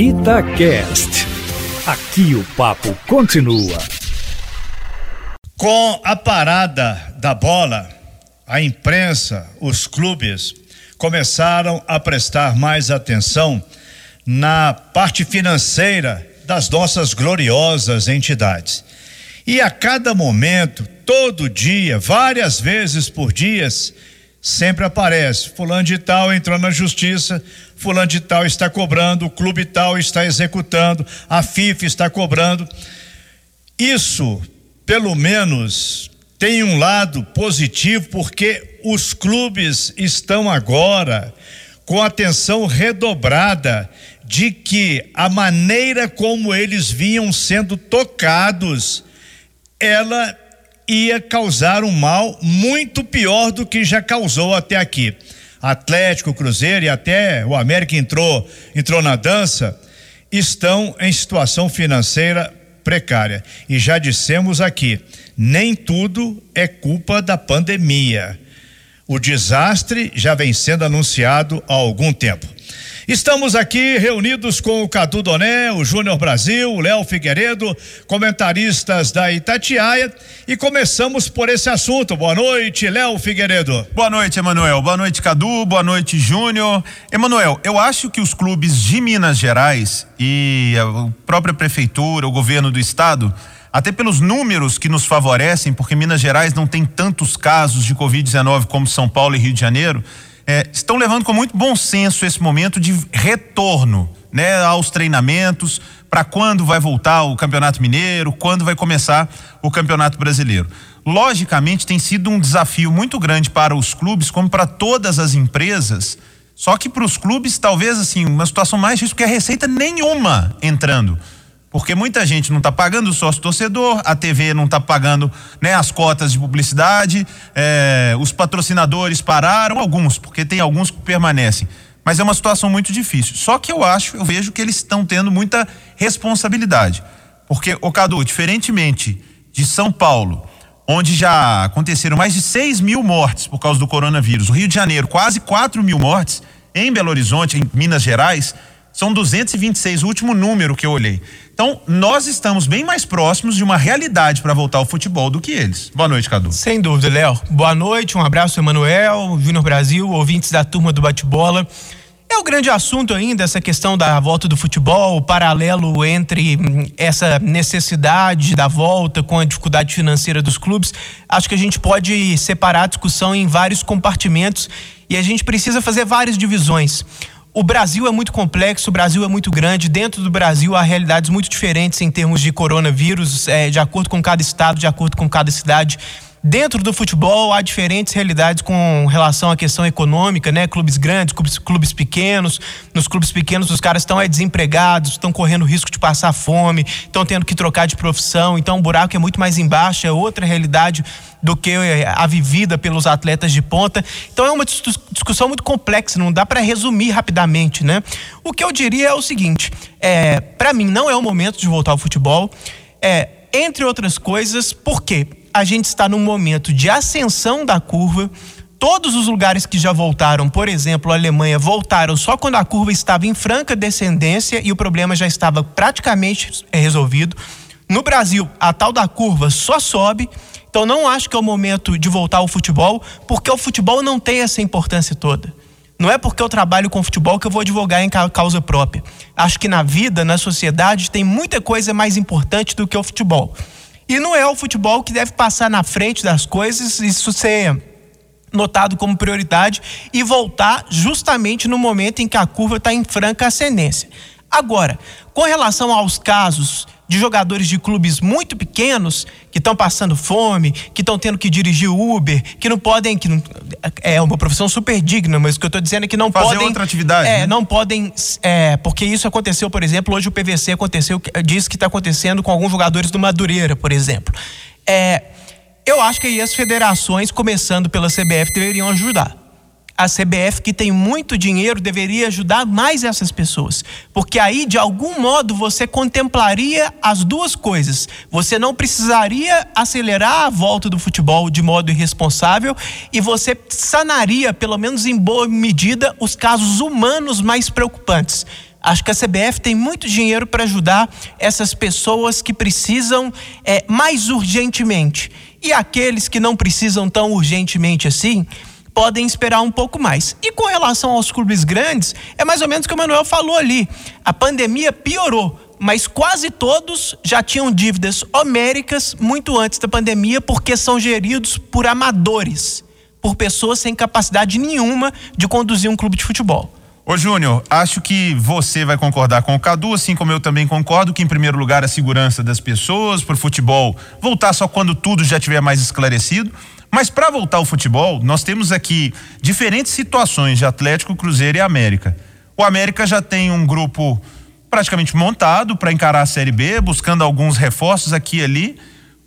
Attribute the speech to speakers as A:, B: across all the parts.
A: Itacast. Aqui o papo continua.
B: Com a parada da bola, a imprensa, os clubes começaram a prestar mais atenção na parte financeira das nossas gloriosas entidades. E a cada momento, todo dia, várias vezes por dia, sempre aparece: Fulano de Tal entrou na justiça, Fulano de Tal está cobrando, o clube tal está executando, a FIFA está cobrando. Isso, pelo menos, tem um lado positivo, porque os clubes estão agora com atenção redobrada de que a maneira como eles vinham sendo tocados, ela ia causar um mal muito pior do que já causou até aqui. Atlético, Cruzeiro e até o América entrou, entrou na dança, estão em situação financeira precária. E já dissemos aqui, nem tudo é culpa da pandemia. O desastre já vem sendo anunciado há algum tempo. Estamos aqui reunidos com o Cadu Doné, o Júnior Brasil, o Léo Figueiredo, comentaristas da Itatiaia e começamos por esse assunto. Boa noite, Léo Figueiredo.
C: Boa noite, Emanuel. Boa noite, Cadu. Boa noite, Júnior. Emanuel, eu acho que os clubes de Minas Gerais e a própria prefeitura, o governo do estado, até pelos números que nos favorecem, porque Minas Gerais não tem tantos casos de Covid-19 como São Paulo e Rio de Janeiro, é, estão levando com muito bom senso esse momento de retorno né, aos treinamentos, para quando vai voltar o Campeonato Mineiro, quando vai começar o Campeonato Brasileiro. Logicamente, tem sido um desafio muito grande para os clubes, como para todas as empresas. Só que para os clubes, talvez assim, uma situação mais difícil, porque a receita nenhuma entrando porque muita gente não está pagando o sócio torcedor, a TV não está pagando né, as cotas de publicidade, é, os patrocinadores pararam, alguns, porque tem alguns que permanecem. Mas é uma situação muito difícil. Só que eu acho, eu vejo que eles estão tendo muita responsabilidade. Porque, o Cadu, diferentemente de São Paulo, onde já aconteceram mais de 6 mil mortes por causa do coronavírus, o Rio de Janeiro, quase 4 mil mortes, em Belo Horizonte, em Minas Gerais, são 226, o último número que eu olhei. Então, nós estamos bem mais próximos de uma realidade para voltar ao futebol do que eles. Boa noite, Cadu.
D: Sem dúvida, Léo. Boa noite, um abraço, Emanuel, Júnior Brasil, ouvintes da turma do bate-bola. É o grande assunto ainda essa questão da volta do futebol, o paralelo entre hum, essa necessidade da volta com a dificuldade financeira dos clubes. Acho que a gente pode separar a discussão em vários compartimentos e a gente precisa fazer várias divisões. O Brasil é muito complexo, o Brasil é muito grande. Dentro do Brasil há realidades muito diferentes em termos de coronavírus, é, de acordo com cada estado, de acordo com cada cidade. Dentro do futebol há diferentes realidades com relação à questão econômica, né? Clubes grandes, clubes, clubes pequenos. Nos clubes pequenos os caras estão é, desempregados, estão correndo risco de passar fome, estão tendo que trocar de profissão. Então o buraco é muito mais embaixo, é outra realidade do que é, a vivida pelos atletas de ponta. Então é uma discussão muito complexa, não dá para resumir rapidamente, né? O que eu diria é o seguinte: é, para mim não é o momento de voltar ao futebol. É, entre outras coisas, por quê? A gente está num momento de ascensão da curva. Todos os lugares que já voltaram, por exemplo, a Alemanha, voltaram só quando a curva estava em franca descendência e o problema já estava praticamente é, resolvido. No Brasil, a tal da curva só sobe. Então, não acho que é o momento de voltar ao futebol, porque o futebol não tem essa importância toda. Não é porque eu trabalho com futebol que eu vou advogar em causa própria. Acho que na vida, na sociedade, tem muita coisa mais importante do que o futebol. E não é o futebol que deve passar na frente das coisas, isso ser notado como prioridade e voltar justamente no momento em que a curva está em franca ascendência. Agora, com relação aos casos de jogadores de clubes muito pequenos que estão passando fome, que estão tendo que dirigir Uber, que não podem, que não, é uma profissão super digna, mas o que eu estou dizendo é que não
C: Fazer
D: podem.
C: outra atividade.
D: É,
C: né?
D: não podem, é, porque isso aconteceu, por exemplo, hoje o PVC aconteceu, diz que está acontecendo com alguns jogadores do Madureira, por exemplo. É, eu acho que aí as federações, começando pela CBF, deveriam ajudar a CBF, que tem muito dinheiro, deveria ajudar mais essas pessoas. Porque aí, de algum modo, você contemplaria as duas coisas. Você não precisaria acelerar a volta do futebol de modo irresponsável e você sanaria, pelo menos em boa medida, os casos humanos mais preocupantes Acho que a CBF tem muito dinheiro para ajudar essas pessoas que precisam é, mais urgentemente. E aqueles que não precisam tão urgentemente assim, podem esperar um pouco mais. E com relação aos clubes grandes, é mais ou menos o que o Manuel falou ali. A pandemia piorou mas quase todos já tinham dívidas homéricas muito antes da pandemia, porque são geridos por amadores, por pessoas sem capacidade nenhuma de conduzir um clube de futebol.
C: Ô Júnior, acho que você vai concordar com o Cadu, assim como eu também concordo que em primeiro lugar a segurança das pessoas para o futebol voltar só quando tudo já tiver mais esclarecido. Mas para voltar ao futebol, nós temos aqui diferentes situações de Atlético, Cruzeiro e América. O América já tem um grupo praticamente montado para encarar a Série B, buscando alguns reforços aqui e ali,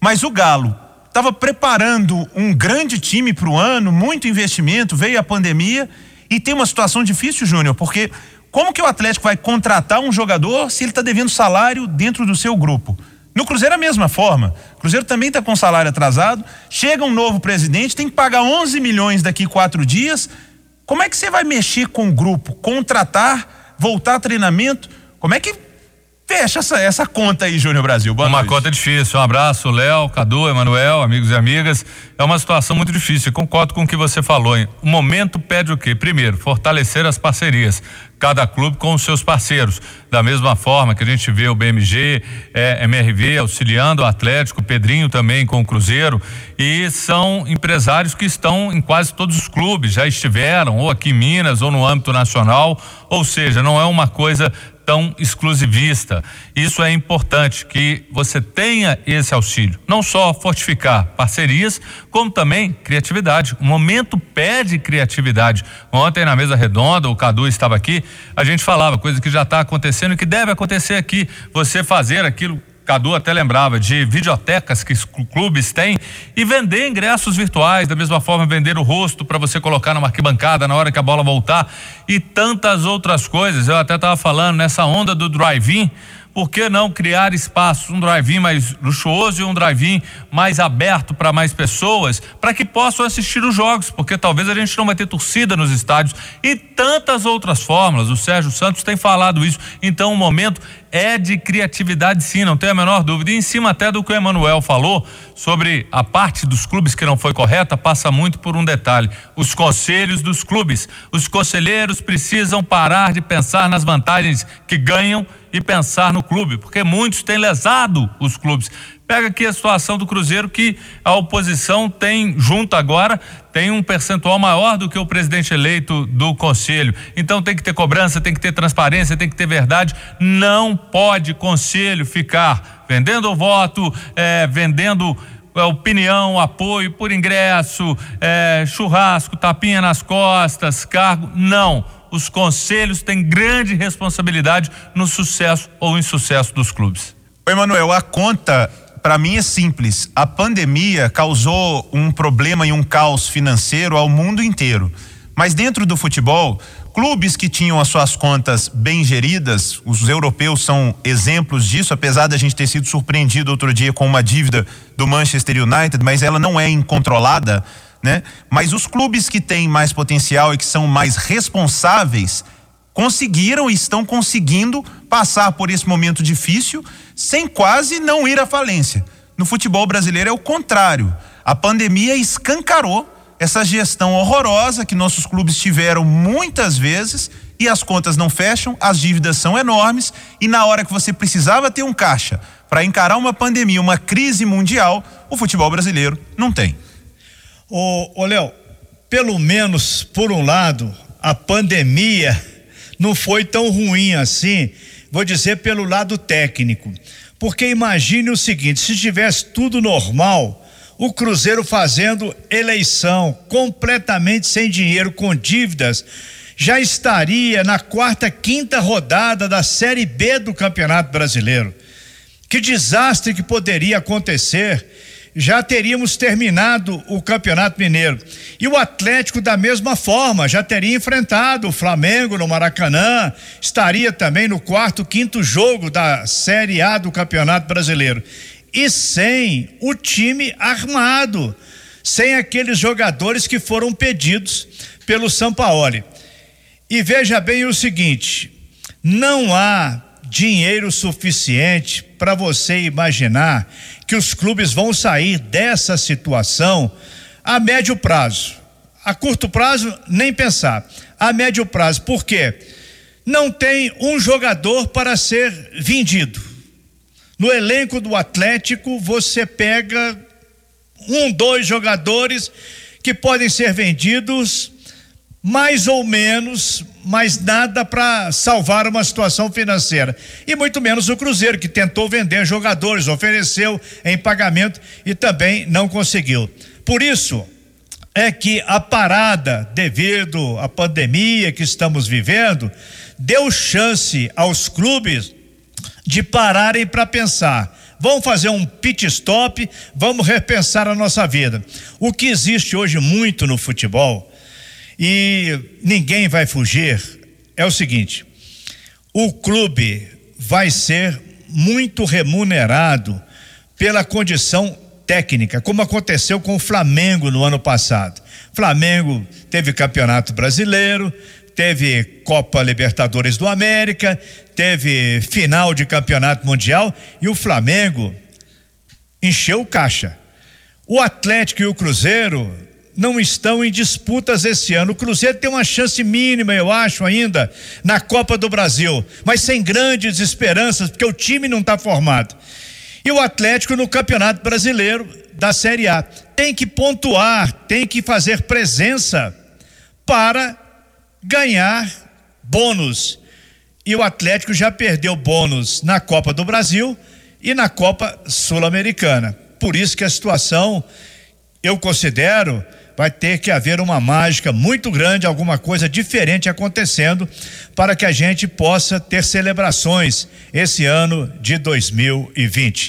C: mas o Galo estava preparando um grande time para o ano, muito investimento, veio a pandemia e tem uma situação difícil, Júnior, porque como que o Atlético vai contratar um jogador se ele está devendo salário dentro do seu grupo? No Cruzeiro, a mesma forma. O Cruzeiro também está com salário atrasado. Chega um novo presidente, tem que pagar 11 milhões daqui quatro dias. Como é que você vai mexer com o grupo? Contratar, voltar treinamento? Como é que fecha essa, essa conta aí, Júnior Brasil?
E: Boa uma noite. conta difícil. Um abraço, Léo, Cadu, Emanuel, amigos e amigas. É uma situação muito difícil. Concordo com o que você falou. Hein? O momento pede o quê? Primeiro, fortalecer as parcerias cada clube com os seus parceiros. Da mesma forma que a gente vê o BMG, é, MRV auxiliando o Atlético, Pedrinho também com o Cruzeiro. E são empresários que estão em quase todos os clubes, já estiveram, ou aqui em Minas, ou no âmbito nacional. Ou seja, não é uma coisa tão exclusivista. Isso é importante que você tenha esse auxílio, não só fortificar parcerias, como também criatividade. O momento pede criatividade. Ontem na mesa redonda, o Cadu estava aqui, a gente falava coisa que já está acontecendo e que deve acontecer aqui. Você fazer aquilo Cadu até lembrava de videotecas que clubes têm e vender ingressos virtuais, da mesma forma vender o rosto para você colocar numa arquibancada na hora que a bola voltar e tantas outras coisas. Eu até estava falando nessa onda do drive-in por que não criar espaços, um drive-in mais luxuoso e um drive-in mais aberto para mais pessoas, para que possam assistir os jogos, porque talvez a gente não vai ter torcida nos estádios e tantas outras fórmulas. O Sérgio Santos tem falado isso. Então, o momento é de criatividade, sim, não tem a menor dúvida. E em cima até do que o Emanuel falou sobre a parte dos clubes que não foi correta, passa muito por um detalhe: os conselhos dos clubes. Os conselheiros precisam parar de pensar nas vantagens que ganham e pensar no clube, porque muitos têm lesado os clubes. Pega aqui a situação do Cruzeiro que a oposição tem junto agora tem um percentual maior do que o presidente eleito do conselho. Então tem que ter cobrança, tem que ter transparência, tem que ter verdade. Não pode conselho ficar vendendo o voto, é, vendendo é, opinião, apoio por ingresso, é, churrasco, tapinha nas costas, cargo. Não os conselhos têm grande responsabilidade no sucesso ou insucesso dos clubes.
C: Emanuel, a conta para mim é simples. A pandemia causou um problema e um caos financeiro ao mundo inteiro. Mas dentro do futebol, clubes que tinham as suas contas bem geridas, os europeus são exemplos disso, apesar da gente ter sido surpreendido outro dia com uma dívida do Manchester United, mas ela não é incontrolada né? Mas os clubes que têm mais potencial e que são mais responsáveis conseguiram e estão conseguindo passar por esse momento difícil sem quase não ir à falência. No futebol brasileiro é o contrário. A pandemia escancarou essa gestão horrorosa que nossos clubes tiveram muitas vezes e as contas não fecham, as dívidas são enormes e na hora que você precisava ter um caixa para encarar uma pandemia, uma crise mundial, o futebol brasileiro não tem.
B: Ô, ô Léo, pelo menos por um lado, a pandemia não foi tão ruim assim, vou dizer pelo lado técnico. Porque imagine o seguinte: se tivesse tudo normal, o Cruzeiro fazendo eleição completamente sem dinheiro, com dívidas, já estaria na quarta, quinta rodada da Série B do Campeonato Brasileiro. Que desastre que poderia acontecer já teríamos terminado o Campeonato Mineiro. E o Atlético, da mesma forma, já teria enfrentado o Flamengo no Maracanã, estaria também no quarto, quinto jogo da Série A do Campeonato Brasileiro. E sem o time armado, sem aqueles jogadores que foram pedidos pelo Sampaoli. E veja bem o seguinte: Não há dinheiro suficiente para você imaginar que os clubes vão sair dessa situação a médio prazo. A curto prazo, nem pensar. A médio prazo, por quê? Não tem um jogador para ser vendido. No elenco do Atlético, você pega um, dois jogadores que podem ser vendidos mais ou menos, mas nada para salvar uma situação financeira. E muito menos o Cruzeiro, que tentou vender jogadores, ofereceu em pagamento e também não conseguiu. Por isso é que a parada, devido à pandemia que estamos vivendo, deu chance aos clubes de pararem para pensar. Vamos fazer um pit stop, vamos repensar a nossa vida. O que existe hoje muito no futebol e ninguém vai fugir. É o seguinte: o clube vai ser muito remunerado pela condição técnica, como aconteceu com o Flamengo no ano passado. Flamengo teve campeonato brasileiro, teve Copa Libertadores do América, teve final de campeonato mundial e o Flamengo encheu o caixa. O Atlético e o Cruzeiro não estão em disputas esse ano. O Cruzeiro tem uma chance mínima, eu acho, ainda, na Copa do Brasil, mas sem grandes esperanças, porque o time não está formado. E o Atlético no Campeonato Brasileiro da Série A. Tem que pontuar, tem que fazer presença para ganhar bônus. E o Atlético já perdeu bônus na Copa do Brasil e na Copa Sul-Americana. Por isso que a situação, eu considero, vai ter que haver uma mágica muito grande, alguma coisa diferente acontecendo para que a gente possa ter celebrações esse ano de 2020.